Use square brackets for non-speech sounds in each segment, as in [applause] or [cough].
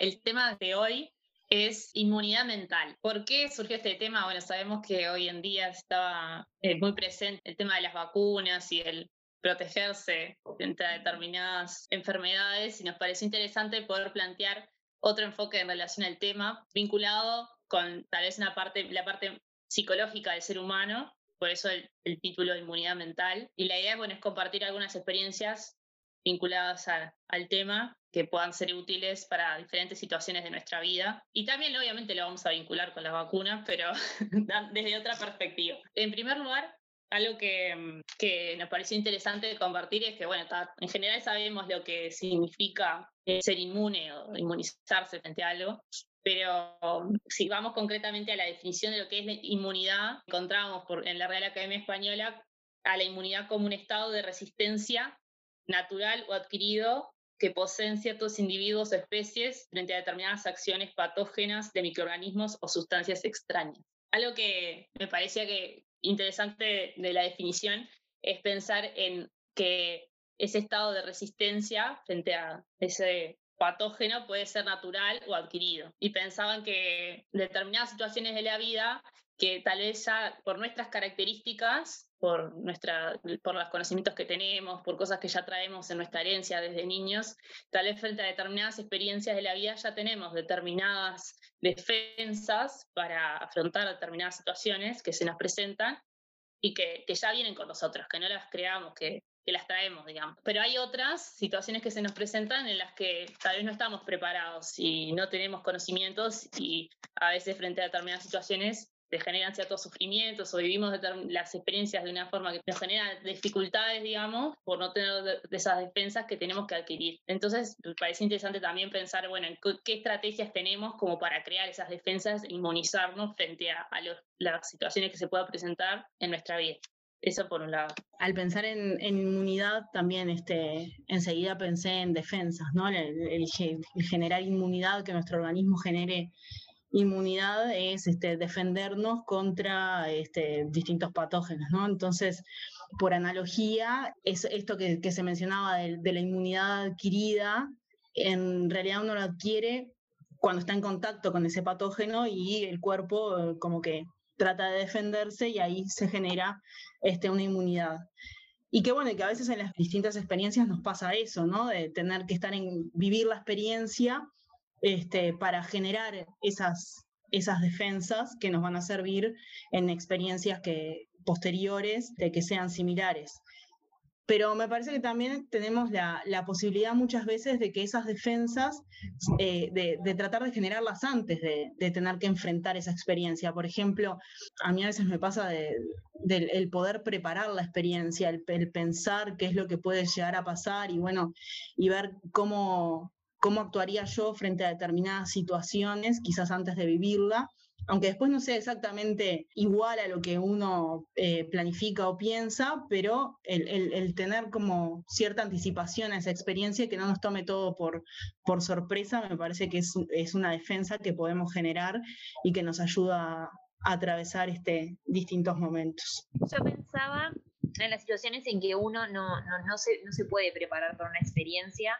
El tema de hoy es inmunidad mental. ¿Por qué surgió este tema? Bueno, sabemos que hoy en día estaba eh, muy presente el tema de las vacunas y el protegerse frente a determinadas enfermedades y nos pareció interesante poder plantear otro enfoque en relación al tema vinculado con tal vez una parte, la parte psicológica del ser humano, por eso el, el título de inmunidad mental. Y la idea bueno, es compartir algunas experiencias vinculadas al tema que puedan ser útiles para diferentes situaciones de nuestra vida. Y también obviamente lo vamos a vincular con las vacunas, pero [laughs] desde otra perspectiva. En primer lugar, algo que, que, nos pareció interesante compartir es que, bueno, en general sabemos lo que significa eh, ser inmune o inmunizarse frente a algo, pero si vamos concretamente a la definición de lo que es la inmunidad, encontramos por, en la Real Academia Española a la inmunidad como un estado de resistencia natural o adquirido que poseen ciertos individuos o especies frente a determinadas acciones patógenas de microorganismos o sustancias extrañas. Algo que me parecía que interesante de la definición es pensar en que ese estado de resistencia frente a ese patógeno puede ser natural o adquirido. Y pensaban que determinadas situaciones de la vida que tal vez por nuestras características por, nuestra, por los conocimientos que tenemos, por cosas que ya traemos en nuestra herencia desde niños, tal vez frente a determinadas experiencias de la vida ya tenemos determinadas defensas para afrontar determinadas situaciones que se nos presentan y que, que ya vienen con nosotros, que no las creamos, que, que las traemos, digamos. Pero hay otras situaciones que se nos presentan en las que tal vez no estamos preparados y no tenemos conocimientos y a veces frente a determinadas situaciones te generan ciertos sufrimientos o vivimos las experiencias de una forma que nos genera dificultades, digamos, por no tener esas defensas que tenemos que adquirir. Entonces, me parece interesante también pensar, bueno, en qué estrategias tenemos como para crear esas defensas e inmunizarnos frente a, las situaciones que se puedan presentar en nuestra vida. Eso por un lado. Al pensar en, inmunidad, también este, enseguida pensé en defensas, ¿no? el generar inmunidad, que nuestro organismo genere inmunidad es este, defendernos contra este, distintos patógenos, ¿no? Entonces, por analogía, es esto que, se mencionaba de, la inmunidad adquirida, en realidad uno lo adquiere cuando está en contacto con ese patógeno y el cuerpo eh, como que trata de defenderse y ahí se genera este, una inmunidad. Y qué bueno, que a veces en las distintas experiencias nos pasa eso, ¿no? De tener que estar en vivir la experiencia este, para generar esas, esas defensas que nos van a servir en experiencias que, posteriores de que sean similares. Pero me parece que también tenemos la, posibilidad muchas veces de que esas defensas, eh, de, tratar de generarlas antes de, tener que enfrentar esa experiencia. Por ejemplo, a mí a veces me pasa del poder preparar la experiencia, el, el, pensar qué es lo que puede llegar a pasar y bueno, y ver cómo, cómo actuaría yo frente a determinadas situaciones, quizás antes de vivirla, aunque después no sea exactamente igual a lo que uno eh, planifica o piensa, pero el, tener como cierta anticipación a esa experiencia que no nos tome todo por, por sorpresa, me parece que es, una defensa que podemos generar y que nos ayuda a, atravesar este, distintos momentos. Yo pensaba en las situaciones en que uno no, no, se, no se puede preparar para una experiencia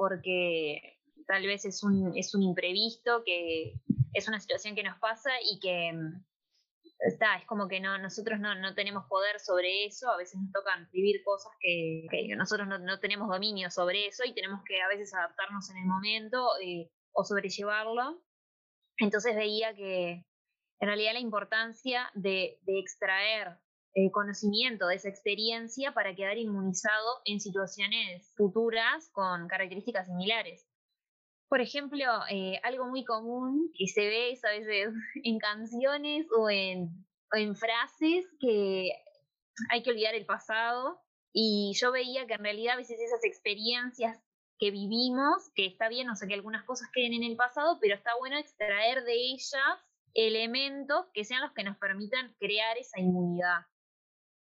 porque tal vez es un, es un imprevisto, que es una situación que nos pasa y que mm, está, es como que no, nosotros no, no tenemos poder sobre eso, a veces nos tocan vivir cosas que, nosotros no, tenemos dominio sobre eso y tenemos que a veces adaptarnos en el momento eh, o sobrellevarlo. Entonces veía que en realidad la importancia de, de extraer eh, conocimiento de esa experiencia para quedar inmunizado en situaciones futuras con características similares. Por ejemplo, eh, algo muy común que se ve a veces [laughs] en canciones o en, en frases que hay que olvidar el pasado y yo veía que en realidad a veces esas experiencias que vivimos, que está bien, o sea, que algunas cosas queden en el pasado, pero está bueno extraer de ellas elementos que sean los que nos permitan crear esa inmunidad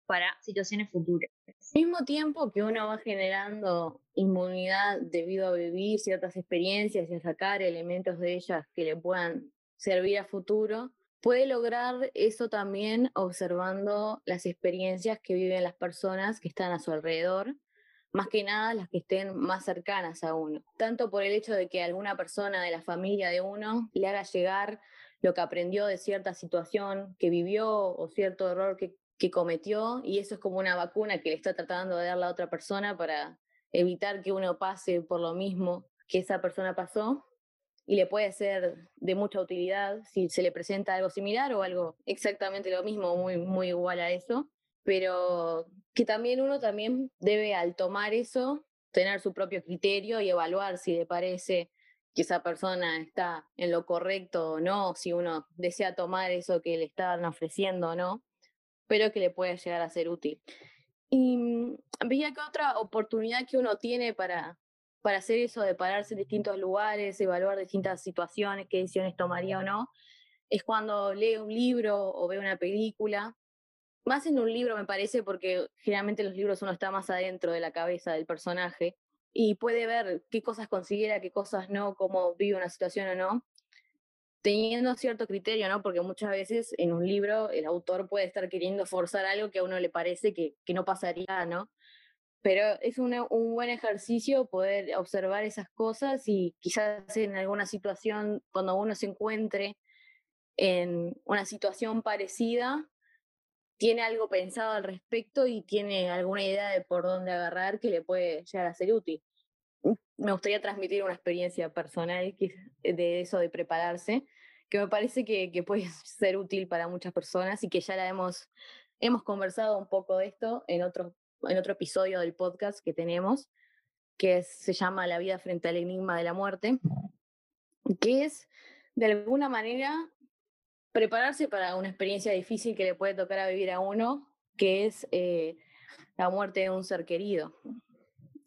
para situaciones futuras. Al mismo tiempo que uno va generando inmunidad debido a vivir ciertas experiencias y a sacar elementos de ellas que le puedan servir a futuro, puede lograr eso también observando las experiencias que viven las personas que están a su alrededor, más que nada las que estén más cercanas a uno, tanto por el hecho de que alguna persona de la familia de uno le haga llegar lo que aprendió de cierta situación que vivió o cierto error que, que cometió, y eso es como una vacuna que le está tratando de dar la otra persona para evitar que uno pase por lo mismo que esa persona pasó y le puede ser de mucha utilidad si se le presenta algo similar o algo exactamente lo mismo, muy, muy igual a eso, pero que también uno también debe al tomar eso tener su propio criterio y evaluar si le parece que esa persona está en lo correcto o no, si uno desea tomar eso que le están ofreciendo o no, pero que le puede llegar a ser útil. Y mm, veía que otra oportunidad que uno tiene para, para hacer eso de pararse en distintos lugares, evaluar distintas situaciones, qué decisiones tomaría o no, es cuando lee un libro o ve una película. Más en un libro me parece porque generalmente en los libros uno está más adentro de la cabeza del personaje y puede ver qué cosas considera, qué cosas no, cómo vive una situación o no, teniendo cierto criterio, ¿no? Porque muchas veces en un libro el autor puede estar queriendo forzar algo que a uno le parece que, no pasaría, ¿no? Pero es un buen ejercicio poder observar esas cosas y quizás en alguna situación, cuando uno se encuentre en una situación parecida, tiene algo pensado al respecto y tiene alguna idea de por dónde agarrar que le puede llegar a ser útil. Me gustaría transmitir una experiencia personal de eso de prepararse, que me parece que, que puede [laughs] ser útil para muchas personas y que ya la hemos, hemos conversado un poco de esto en otro, en otro episodio del podcast que tenemos, que se llama La vida frente al enigma de la muerte, que es de alguna manera prepararse para una experiencia difícil que le puede tocar a vivir a uno, que es eh, la muerte de un ser querido.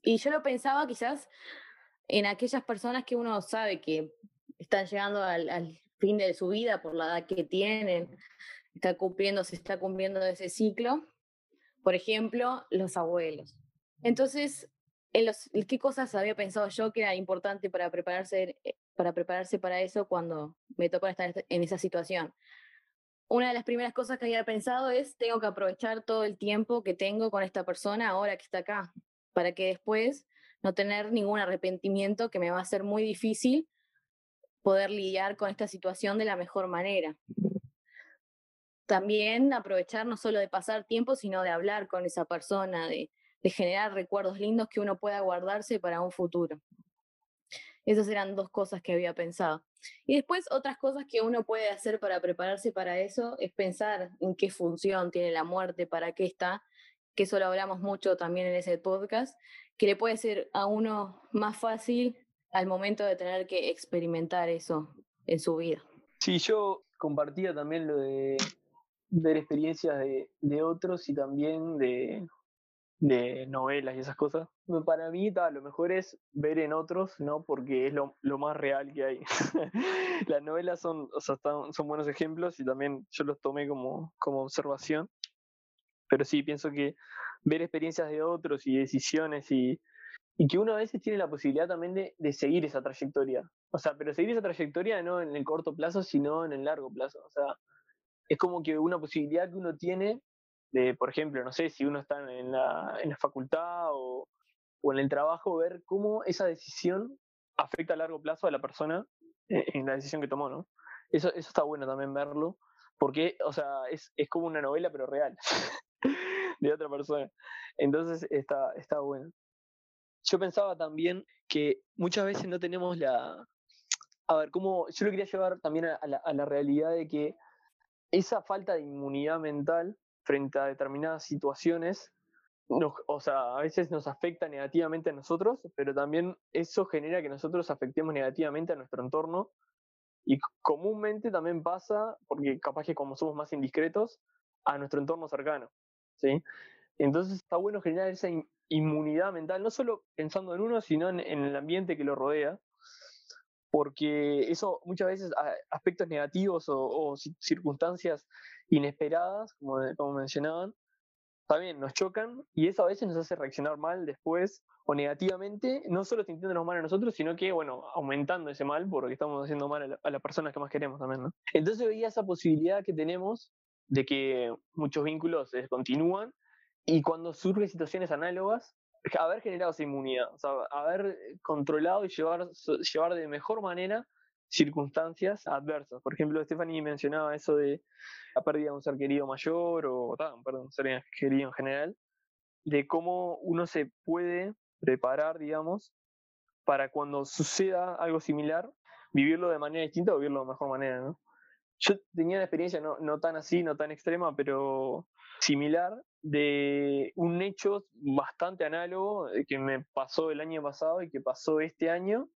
Y yo lo pensaba quizás en aquellas personas que uno sabe que están llegando al, fin de su vida por la edad que tienen, está cumpliendo, se está cumpliendo ese ciclo. Por ejemplo, los abuelos. Entonces, ¿qué cosas había pensado yo que era importante para prepararse eh, para prepararse para eso cuando me tocó estar en esa situación. Una de las primeras cosas que había pensado es, tengo que aprovechar todo el tiempo que tengo con esta persona ahora que está acá, para que después no tener ningún arrepentimiento que me va a ser muy difícil poder lidiar con esta situación de la mejor manera. También aprovechar no solo de pasar tiempo, sino de hablar con esa persona, de, de generar recuerdos lindos que uno pueda guardarse para un futuro. Esas eran dos cosas que había pensado. Y después otras cosas que uno puede hacer para prepararse para eso es pensar en qué función tiene la muerte, para qué está, que eso lo hablamos mucho también en ese podcast, que le puede ser a uno más fácil al momento de tener que experimentar eso en su vida. Sí, yo compartía también lo de ver experiencias de, de otros y también de de novelas y esas cosas. Para mí, lo mejor es ver en otros, ¿no? Porque es lo, más real que hay. [laughs] Las novelas son, o sea, son buenos ejemplos y también yo los tomé como, como observación. Pero sí, pienso que ver experiencias de otros y decisiones y, y que uno a veces tiene la posibilidad también de, de, seguir esa trayectoria. O sea, pero seguir esa trayectoria no en el corto plazo, sino en el largo plazo. O sea, es como que una posibilidad que uno tiene de, por ejemplo, no sé, si uno está en la, en la facultad o, o, en el trabajo, ver cómo esa decisión afecta a largo plazo a la persona en, la decisión que tomó, ¿no? Eso, eso está bueno también verlo, porque, o sea, es, es como una novela, pero real, [laughs] [laughs] de otra persona. Entonces, está, está bueno. Yo pensaba también que muchas veces no tenemos la... A ver, cómo yo lo quería llevar también a la, realidad de que esa falta de inmunidad mental frente a determinadas situaciones, o sea, a veces nos afecta negativamente a nosotros, pero también eso genera que nosotros afectemos negativamente a nuestro entorno. Y comúnmente también pasa, porque capaz que como somos más indiscretos, a nuestro entorno cercano. ¿Sí? Entonces está bueno generar esa inmunidad mental, no solo pensando en uno, sino en, el ambiente que lo rodea, porque eso muchas veces aspectos negativos o circunstancias inesperadas, como, como mencionaban, también nos chocan y eso a veces nos hace reaccionar mal después o negativamente, no solo sintiéndonos mal a nosotros, sino que, bueno, aumentando ese mal porque estamos haciendo mal a, las personas que más queremos también, ¿no? Entonces veía esa posibilidad que tenemos de que muchos vínculos se descontinúan y cuando surgen situaciones análogas, haber generado esa inmunidad, o sea, haber controlado y llevar, llevar de mejor manera circunstancias adversas. Por ejemplo, Stephanie mencionaba eso de la pérdida de un ser querido mayor o, perdón, un ser querido en general, de cómo uno se puede preparar, digamos, para cuando suceda algo similar, vivirlo de manera distinta o vivirlo de mejor manera, ¿no? Yo tenía una experiencia no, no tan así, no tan extrema, pero similar de un hecho bastante análogo que me pasó el año pasado y que pasó este año,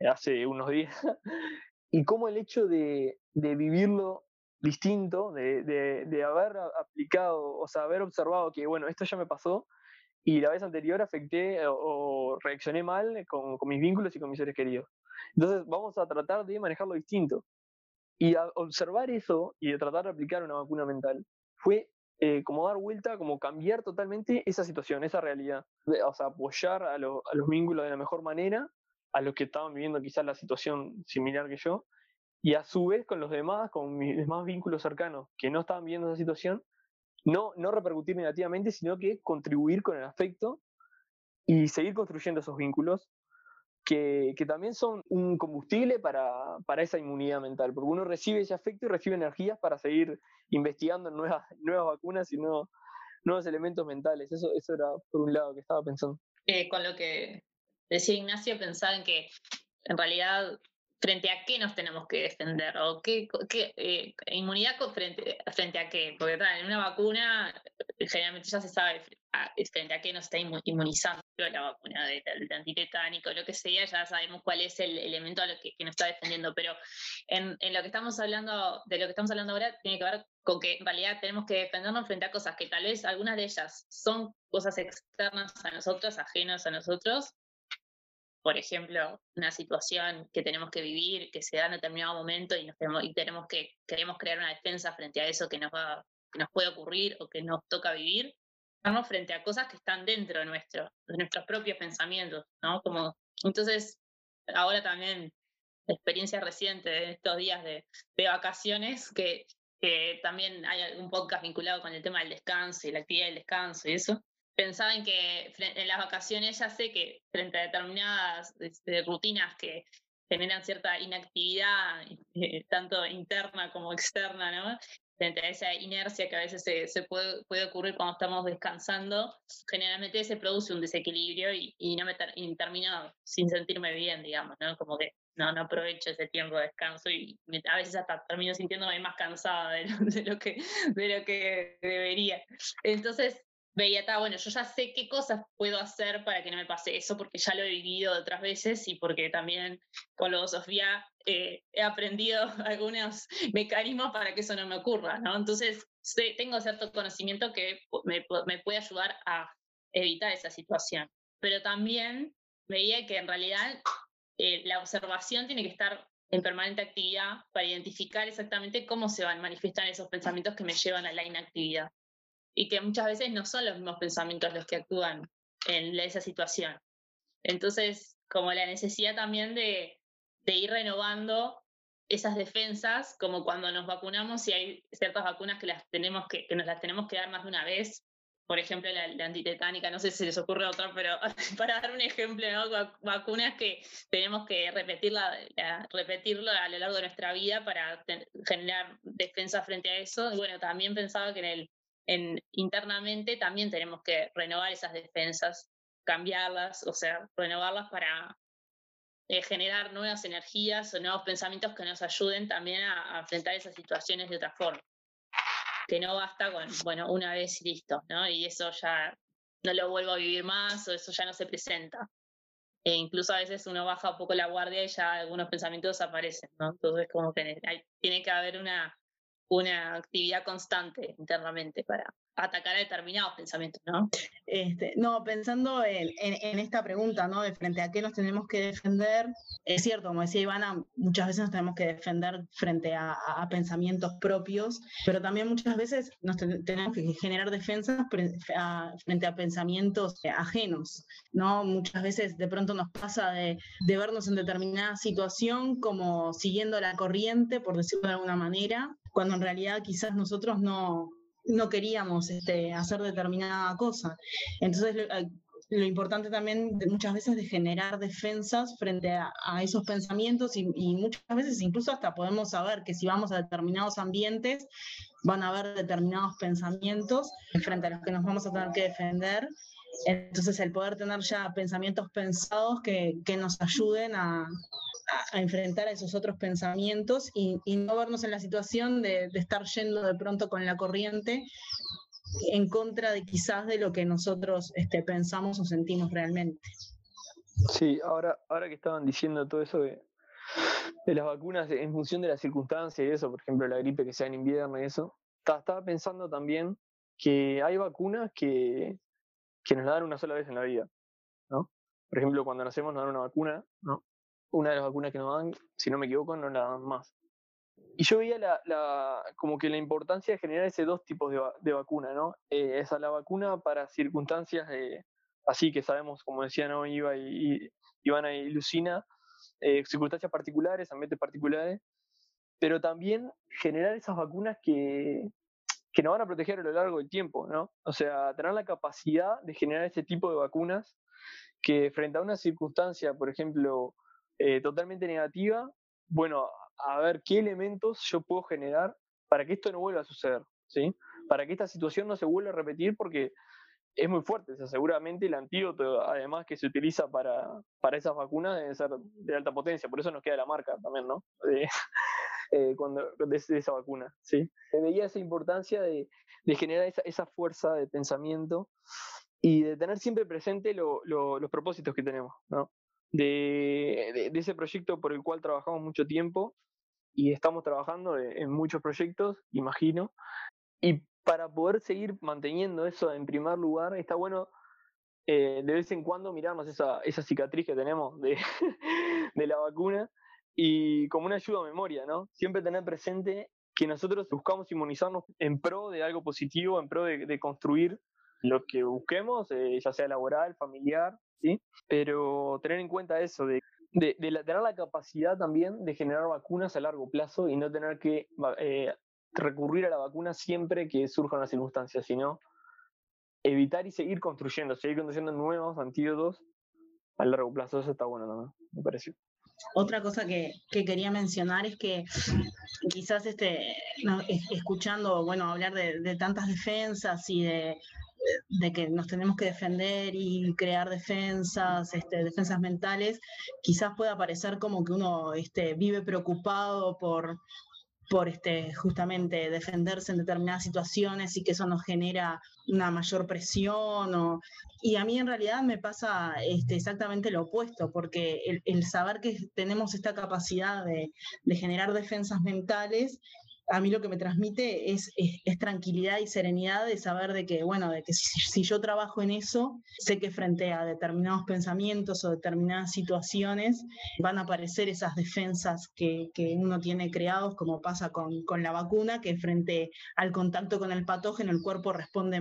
hace unos días, [laughs] y cómo el hecho de, de vivirlo distinto, de, de, de, haber aplicado, o sea, haber observado que, bueno, esto ya me pasó, y la vez anterior afecté o, reaccioné mal con, con, mis vínculos y con mis seres queridos. Entonces vamos a tratar de manejarlo distinto. Y observar eso y de tratar de aplicar una vacuna mental fue eh, como dar vuelta, como cambiar totalmente esa situación, esa realidad. O sea, apoyar a, los vínculos de la mejor manera, a los que estaban viviendo quizás la situación similar que yo, y a su vez con los demás, con mis demás vínculos cercanos que no estaban viviendo esa situación, no, no repercutir negativamente, sino que contribuir con el afecto y seguir construyendo esos vínculos que, también son un combustible para, para, esa inmunidad mental, porque uno recibe ese afecto y recibe energías para seguir investigando nuevas, [laughs] nuevas vacunas y nuevos, nuevos elementos mentales. Eso, eso era por un lado que estaba pensando. Eh, con lo que decía Ignacio, pensaba en que en realidad frente a qué nos tenemos que defender o qué, qué eh, inmunidad frente, frente a qué, porque en una vacuna generalmente ya se sabe frente a qué nos está inmunizando la vacuna de, antitetánico, lo que sea, ya sabemos cuál es el elemento a lo que, nos está defendiendo, pero en, en, lo que estamos hablando, de lo que estamos hablando ahora, tiene que ver con que en realidad tenemos que defendernos frente a cosas que tal vez algunas de ellas son cosas externas a nosotros, ajenas a nosotros, por ejemplo, una situación que tenemos que vivir, que se da en determinado momento y, nos tenemos, y tenemos que, queremos crear una defensa frente a eso que nos, va, que nos puede ocurrir o que nos toca vivir, estamos frente a cosas que están dentro de, nuestro, de nuestros propios pensamientos, ¿no? Como, entonces, ahora también, experiencia reciente de estos días de, de vacaciones, que, que también hay un podcast vinculado con el tema del descanso y la actividad del descanso y eso, pensaba en que en las vacaciones ya sé que frente a determinadas este, rutinas que generan cierta inactividad, eh, [laughs] tanto interna como externa, ¿no? Frente a esa inercia que a veces se, puede, puede, ocurrir cuando estamos descansando, generalmente se produce un desequilibrio y, y no me termino sin sentirme bien, digamos, ¿no? Como que no, no aprovecho ese tiempo de descanso y a veces hasta termino sintiéndome más cansada de de lo, que, de lo que debería. Entonces, veía, bueno, yo ya sé qué cosas puedo hacer para que no me pase eso, porque ya lo he vivido otras veces y porque también con la Sofía eh, he aprendido [laughs] algunos mecanismos para que eso no me ocurra, ¿no? Entonces, tengo cierto conocimiento que me, puede ayudar a evitar esa situación. Pero también veía que en realidad eh, la observación tiene que estar en permanente actividad para identificar exactamente cómo se van a manifestar esos pensamientos que me llevan a la inactividad y que muchas veces no son los mismos pensamientos los que actúan en esa situación. Entonces, como la necesidad también de, de ir renovando esas defensas, como cuando nos vacunamos y hay ciertas vacunas que, las tenemos que, que nos las tenemos que dar más de una vez, por ejemplo, la, antitetánica, no sé si les ocurre otra, pero [laughs] para dar un ejemplo, vacunas que tenemos que repetirla, repetirlo a lo largo de nuestra vida para generar defensa frente a eso. Y bueno, también pensaba que en el, internamente también tenemos que renovar esas defensas, cambiarlas, o sea, renovarlas para eh, generar nuevas energías o nuevos pensamientos que nos ayuden también a, a, enfrentar esas situaciones de otra forma. Que no basta con, bueno, una vez y listo, ¿no? Y eso ya no lo vuelvo a vivir más o eso ya no se presenta. E incluso a veces uno baja un poco la guardia y ya algunos pensamientos aparecen, ¿no? Entonces como que tiene que haber una una actividad constante internamente para atacar a determinados pensamientos, ¿no? Este, no, pensando en, esta pregunta, ¿no? De frente a qué nos tenemos que defender, es cierto, como decía Ivana, muchas veces nos tenemos que defender frente a, a pensamientos propios, pero también muchas veces nos tenemos que generar defensas frente a pensamientos ajenos, ¿no? Muchas veces de pronto nos pasa de, de vernos en determinada situación como siguiendo la corriente, por decirlo de alguna manera, cuando en realidad quizás nosotros no, no queríamos este, hacer determinada cosa. Entonces, lo importante también muchas veces de generar defensas frente a, esos pensamientos y, muchas veces incluso hasta podemos saber que si vamos a determinados ambientes van a haber determinados pensamientos frente a los que nos vamos a tener que defender. Entonces el poder tener ya pensamientos pensados que, nos ayuden a, enfrentar a esos otros pensamientos y, no vernos en la situación de, de estar yendo de pronto con la corriente en contra de quizás de lo que nosotros este, pensamos o sentimos realmente. Sí, ahora, ahora que estaban diciendo todo eso de, las vacunas en función de las circunstancias y eso, por ejemplo la gripe que sea en invierno y eso, estaba pensando también que hay vacunas que, que nos la dan una sola vez en la vida, ¿no? Por ejemplo, cuando nacemos nos dan una vacuna, ¿no? Una de las vacunas que nos dan, si no me equivoco, no la dan más. Y yo veía la, como que la importancia de generar ese dos tipos de, de vacuna, ¿no? Eh, esa la vacuna para circunstancias así que sabemos, como decían hoy Iva y, Ivana y Lucina, eh, circunstancias particulares, ambientes particulares, pero también generar esas vacunas que, que nos van a proteger a lo largo del tiempo, ¿no? O sea, tener la capacidad de generar ese tipo de vacunas que frente a una circunstancia, por ejemplo, eh, totalmente negativa, bueno, a ver qué elementos yo puedo generar para que esto no vuelva a suceder, ¿sí? Para que esta situación no se vuelva a repetir porque es muy fuerte, seguramente el antídoto, además que se utiliza para, para esas vacunas, debe ser de alta potencia, por eso nos queda la marca también, ¿no? De, [laughs] eh, cuando, de, esa vacuna, ¿sí? Veía esa importancia de, generar esa, fuerza de pensamiento y de tener siempre presente los propósitos que tenemos, ¿no? De, ese proyecto por el cual trabajamos mucho tiempo y estamos trabajando en muchos proyectos, imagino. Y para poder seguir manteniendo eso en primer lugar, está bueno eh, de vez en cuando mirarnos esa, esa cicatriz que tenemos de, [laughs] de la vacuna y como una ayuda a memoria, ¿no? Siempre tener presente que nosotros buscamos inmunizarnos en pro de algo positivo, en pro de, construir lo que busquemos, eh, ya sea laboral, familiar, ¿sí? Pero tener en cuenta eso, de de, tener la capacidad también de generar vacunas a largo plazo y no tener que eh, recurrir a la vacuna siempre que surjan las circunstancias, sino evitar y seguir construyendo, seguir construyendo nuevos antídotos a largo plazo. Eso está bueno también, me pareció. Otra cosa que, quería mencionar es que quizás este, escuchando bueno, hablar de tantas defensas y de, de que nos tenemos que defender y crear defensas, este, defensas mentales, quizás pueda parecer como que uno este, vive preocupado por, por este, justamente defenderse en determinadas situaciones y que eso nos genera una mayor presión. y a mí en realidad me pasa este, exactamente lo opuesto, porque el, saber que tenemos esta capacidad de generar defensas mentales a mí lo que me transmite es, tranquilidad y serenidad de saber de que, bueno, de que [laughs] si, yo trabajo en eso, sé que frente a determinados pensamientos o determinadas situaciones van a aparecer esas defensas que, que uno tiene creados, como pasa con, con, la vacuna, que frente al contacto con el patógeno el cuerpo responde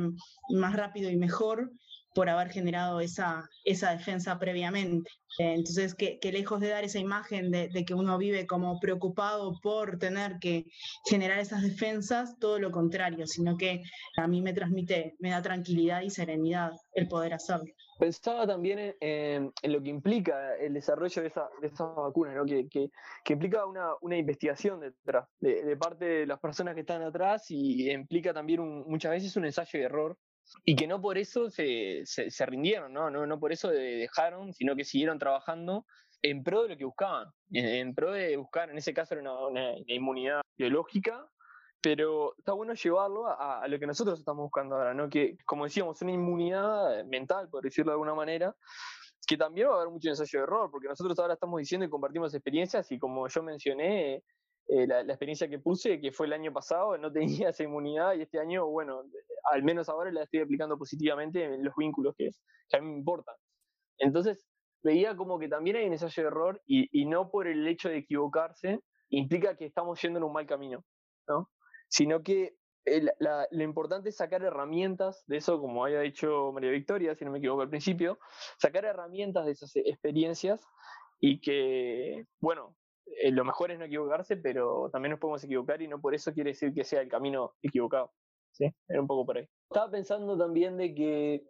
más rápido y mejor por haber generado esa, esa defensa previamente. Eh, entonces, que, lejos de dar esa imagen de, que uno vive como preocupado por tener que generar esas defensas, todo lo contrario, sino que a mí me transmite, me da tranquilidad y serenidad el poder hacerlo. Pensaba también en, lo que implica el desarrollo de, esa, de esas vacunas, ¿no? que, que, implica una, una, investigación detrás, de, parte de las personas que están atrás y implica también muchas veces un ensayo de error y que no por eso se, se, rindieron, ¿no? ¿no? No por eso dejaron, sino que siguieron trabajando en pro de lo que buscaban, en, pro de buscar, en ese caso era una, inmunidad biológica, pero está bueno llevarlo a, lo que nosotros estamos buscando ahora, ¿no? Que, como decíamos, una inmunidad mental, por decirlo de alguna manera, que también va a haber mucho ensayo de error, porque nosotros ahora estamos diciendo y compartimos experiencias y como yo mencioné, eh, la, experiencia que puse, que fue el año pasado, no [laughs] tenía esa inmunidad y este año, bueno, al menos ahora la estoy aplicando positivamente en los vínculos que, que a mí me importan. Entonces, veía como que también hay un ensayo de error y, no por el hecho de equivocarse implica que estamos yendo en un mal camino, ¿no? Sino que lo importante es sacar herramientas de eso, como había dicho María Victoria, si no me equivoco al principio, sacar herramientas de esas experiencias y que, bueno, eh, lo mejor es no equivocarse, pero también nos podemos equivocar y no por eso quiere decir que sea el camino equivocado. ¿sí? Era un poco por ahí. Estaba pensando también de que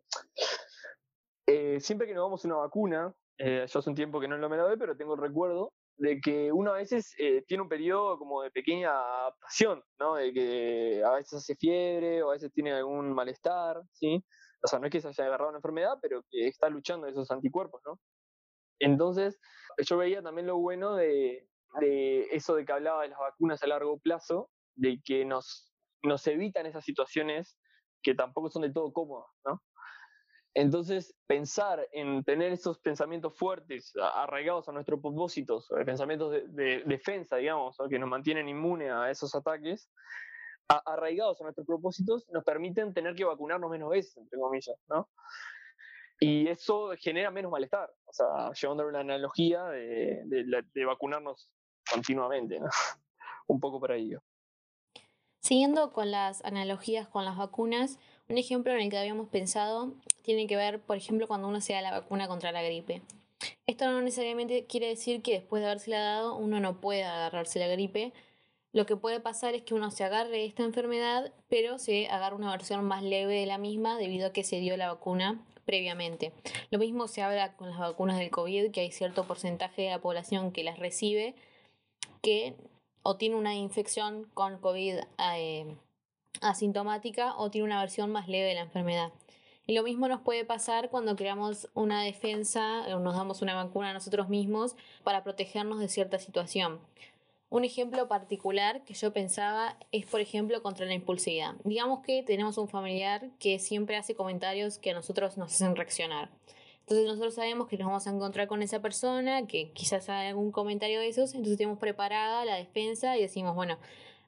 eh, siempre que nos damos una vacuna, eh, yo hace un tiempo que no lo me la doy, pero tengo el recuerdo de que uno a veces eh, tiene un periodo como de pequeña adaptación, ¿no? De que a veces hace fiebre o a veces tiene algún malestar, ¿sí? O sea, no es que se haya agarrado una enfermedad, pero que está luchando esos anticuerpos, ¿no? Entonces, yo veía también lo bueno de, de eso de que hablaba de las vacunas a largo plazo, de que nos, evitan esas situaciones que tampoco son de todo cómodas, ¿no? Entonces, pensar en tener esos pensamientos fuertes, arraigados a nuestros propósitos, pensamientos de, defensa, digamos, que nos mantienen inmunes a esos ataques, arraigados a nuestros propósitos, nos permiten tener que vacunarnos menos veces, entre comillas, ¿no? Y eso genera menos malestar, o sea, llevando una analogía de, de vacunarnos continuamente, ¿no? [laughs] Un poco para ello. Siguiendo con las analogías con las vacunas, un ejemplo en el que habíamos pensado tiene que ver, por ejemplo, cuando uno se da la vacuna contra la gripe. Esto no necesariamente quiere decir que después de habérsela dado uno no pueda agarrarse la gripe. Lo que puede pasar es que uno se agarre esta enfermedad, pero se agarre una versión más leve de la misma debido a que se dio la vacuna previamente. Lo mismo se habla con las vacunas del COVID, que hay cierto porcentaje de la población que las recibe que o tiene una infección con COVID eh, asintomática o tiene una versión más leve de la enfermedad. Y lo mismo nos puede pasar cuando creamos una defensa o nos damos una vacuna a nosotros mismos para protegernos de cierta situación. Un ejemplo particular que yo pensaba es, por ejemplo, contra la impulsividad. Digamos que tenemos un familiar que siempre hace comentarios que a nosotros nos hacen reaccionar. Entonces nosotros sabemos que nos vamos a encontrar con esa persona, que quizás haga algún comentario de esos, entonces tenemos preparada la defensa y decimos, bueno,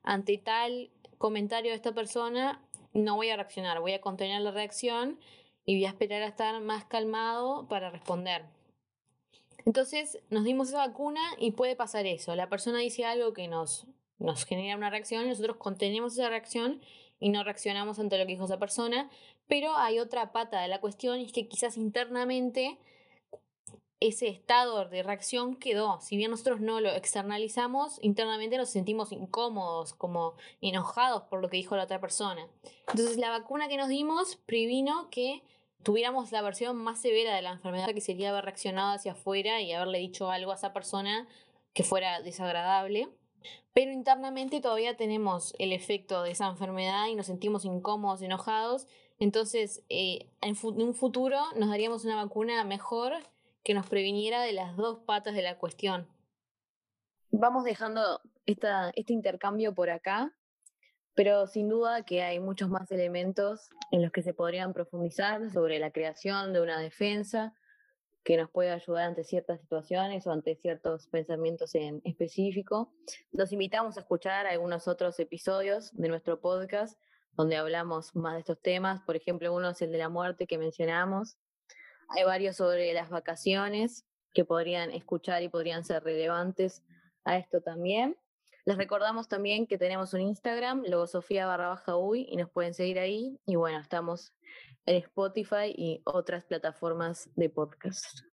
ante tal comentario de esta persona, no voy a reaccionar, voy a contener la reacción y voy a esperar a estar más calmado para responder. Entonces nos dimos esa vacuna y puede pasar eso. La persona dice algo que nos, nos genera una reacción nosotros contenemos esa reacción y no reaccionamos ante lo que dijo esa persona, pero hay otra pata de la cuestión y es que quizás internamente ese estado de reacción quedó. Si bien nosotros no lo externalizamos, internamente nos sentimos incómodos, como enojados por lo que dijo la otra persona. Entonces la vacuna que nos dimos previno que tuviéramos la versión más severa de la enfermedad, que sería haber reaccionado hacia afuera y haberle dicho algo a esa persona que fuera desagradable. Pero internamente todavía tenemos el efecto de esa enfermedad y nos sentimos incómodos, enojados entonces, eh, en, un futuro nos daríamos una vacuna mejor que nos previniera de las dos patas de la cuestión. Vamos dejando esta, este intercambio por acá, pero sin duda que hay muchos más elementos en los que se podrían profundizar sobre la creación de una defensa que nos puede ayudar ante ciertas situaciones o ante ciertos pensamientos en específico. Los invitamos a escuchar algunos otros episodios de nuestro podcast donde hablamos más de estos temas. Por ejemplo, uno es el de la muerte que mencionamos. Hay varios sobre las vacaciones que podrían escuchar y podrían ser relevantes a esto también. Les recordamos también que tenemos un Instagram, logosofía barra baja uy, y nos pueden seguir ahí. Y bueno, estamos en Spotify y otras plataformas de podcast.